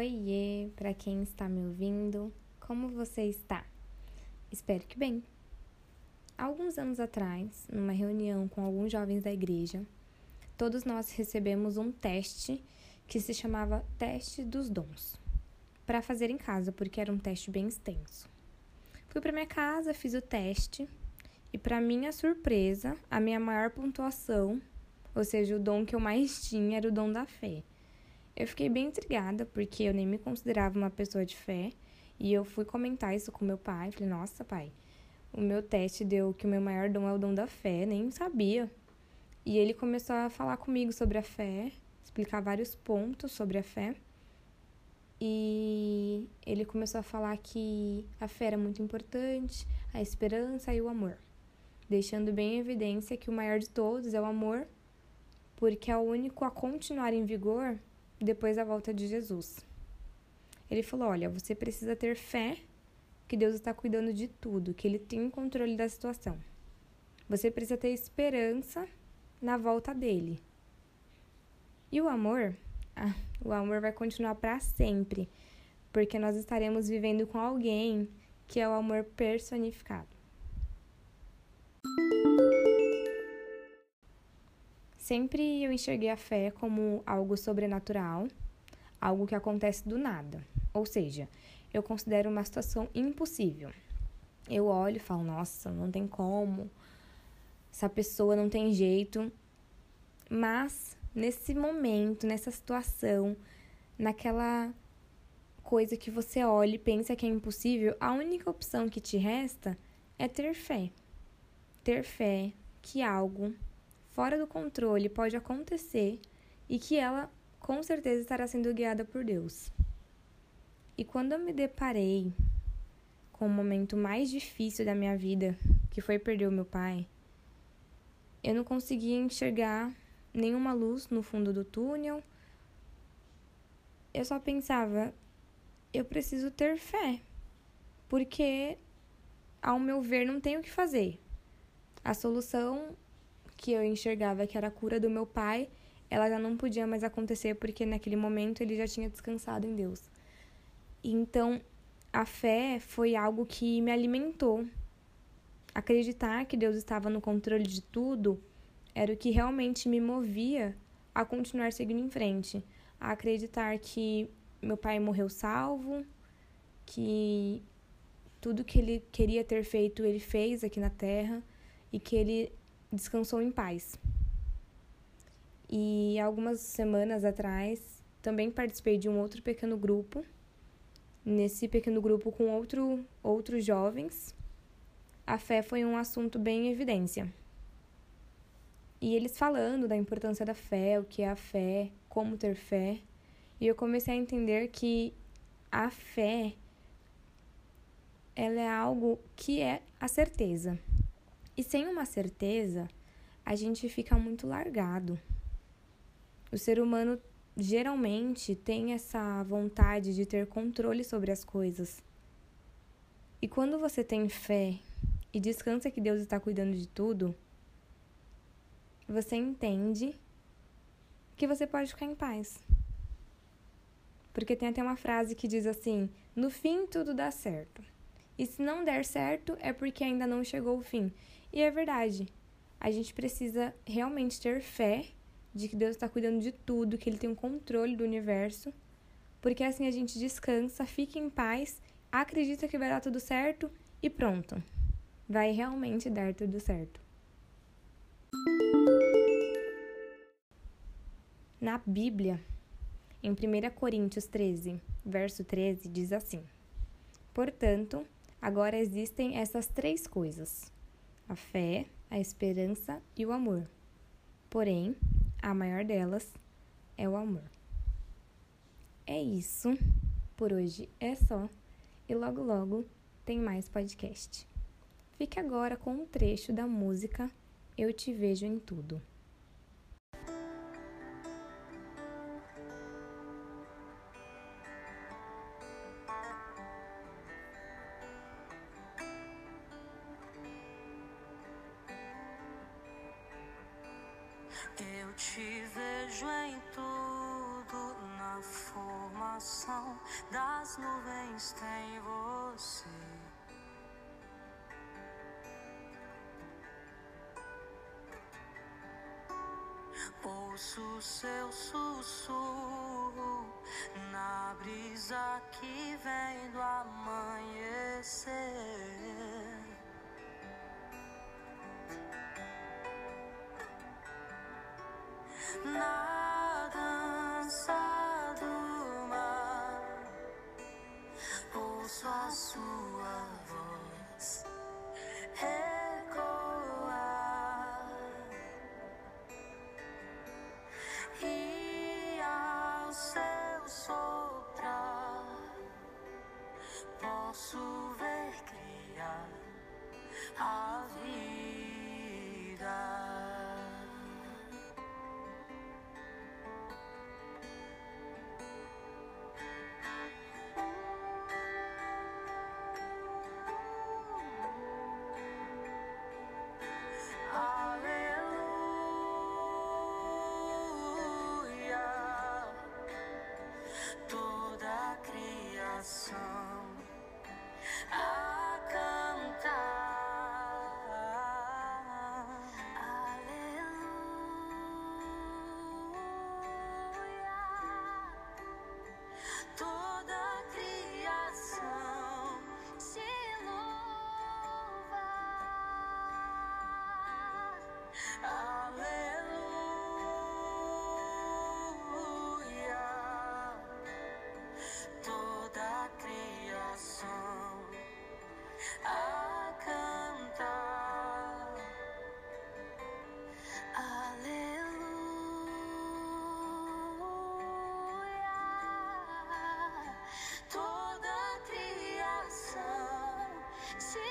Oiê, para quem está me ouvindo, como você está? Espero que bem. Alguns anos atrás, numa reunião com alguns jovens da igreja, todos nós recebemos um teste que se chamava Teste dos Dons, para fazer em casa, porque era um teste bem extenso. Fui para minha casa, fiz o teste e, para minha surpresa, a minha maior pontuação, ou seja, o dom que eu mais tinha, era o dom da fé. Eu fiquei bem intrigada, porque eu nem me considerava uma pessoa de fé, e eu fui comentar isso com meu pai. Falei, nossa, pai, o meu teste deu que o meu maior dom é o dom da fé, nem sabia. E ele começou a falar comigo sobre a fé, explicar vários pontos sobre a fé. E ele começou a falar que a fé era muito importante, a esperança e o amor, deixando bem em evidência que o maior de todos é o amor, porque é o único a continuar em vigor depois da volta de Jesus. Ele falou: Olha, você precisa ter fé que Deus está cuidando de tudo, que Ele tem o controle da situação. Você precisa ter esperança na volta dele. E o amor? Ah, o amor vai continuar para sempre, porque nós estaremos vivendo com alguém que é o amor personificado. Sempre eu enxerguei a fé como algo sobrenatural, algo que acontece do nada. Ou seja, eu considero uma situação impossível. Eu olho e falo, nossa, não tem como, essa pessoa não tem jeito. Mas nesse momento, nessa situação, naquela coisa que você olha e pensa que é impossível, a única opção que te resta é ter fé. Ter fé que algo fora do controle pode acontecer e que ela com certeza estará sendo guiada por Deus. E quando eu me deparei com o momento mais difícil da minha vida, que foi perder o meu pai, eu não conseguia enxergar nenhuma luz no fundo do túnel. Eu só pensava, eu preciso ter fé, porque ao meu ver não tenho o que fazer. A solução que eu enxergava que era a cura do meu pai, ela já não podia mais acontecer porque naquele momento ele já tinha descansado em Deus. Então, a fé foi algo que me alimentou. Acreditar que Deus estava no controle de tudo era o que realmente me movia a continuar seguindo em frente, a acreditar que meu pai morreu salvo, que tudo que ele queria ter feito ele fez aqui na terra e que ele descansou em paz. E algumas semanas atrás também participei de um outro pequeno grupo. Nesse pequeno grupo com outro, outros jovens, a fé foi um assunto bem em evidência. E eles falando da importância da fé, o que é a fé, como ter fé. E eu comecei a entender que a fé ela é algo que é a certeza. E sem uma certeza, a gente fica muito largado. O ser humano geralmente tem essa vontade de ter controle sobre as coisas. E quando você tem fé e descansa que Deus está cuidando de tudo, você entende que você pode ficar em paz. Porque tem até uma frase que diz assim: no fim tudo dá certo. E se não der certo, é porque ainda não chegou o fim. E é verdade. A gente precisa realmente ter fé de que Deus está cuidando de tudo, que Ele tem um controle do universo, porque assim a gente descansa, fica em paz, acredita que vai dar tudo certo e pronto. Vai realmente dar tudo certo. Na Bíblia, em 1 Coríntios 13, verso 13, diz assim: Portanto, agora existem essas três coisas a fé, a esperança e o amor. Porém, a maior delas é o amor. É isso. Por hoje é só. E logo logo tem mais podcast. Fique agora com um trecho da música Eu Te Vejo em Tudo. Te vejo em tudo, na formação das nuvens tem você. Ouço seu sussurro na brisa que vem do amanhecer. Na dança do mar, ouço a sua voz ecoar. E ao seu soprar, posso ver criar. a 心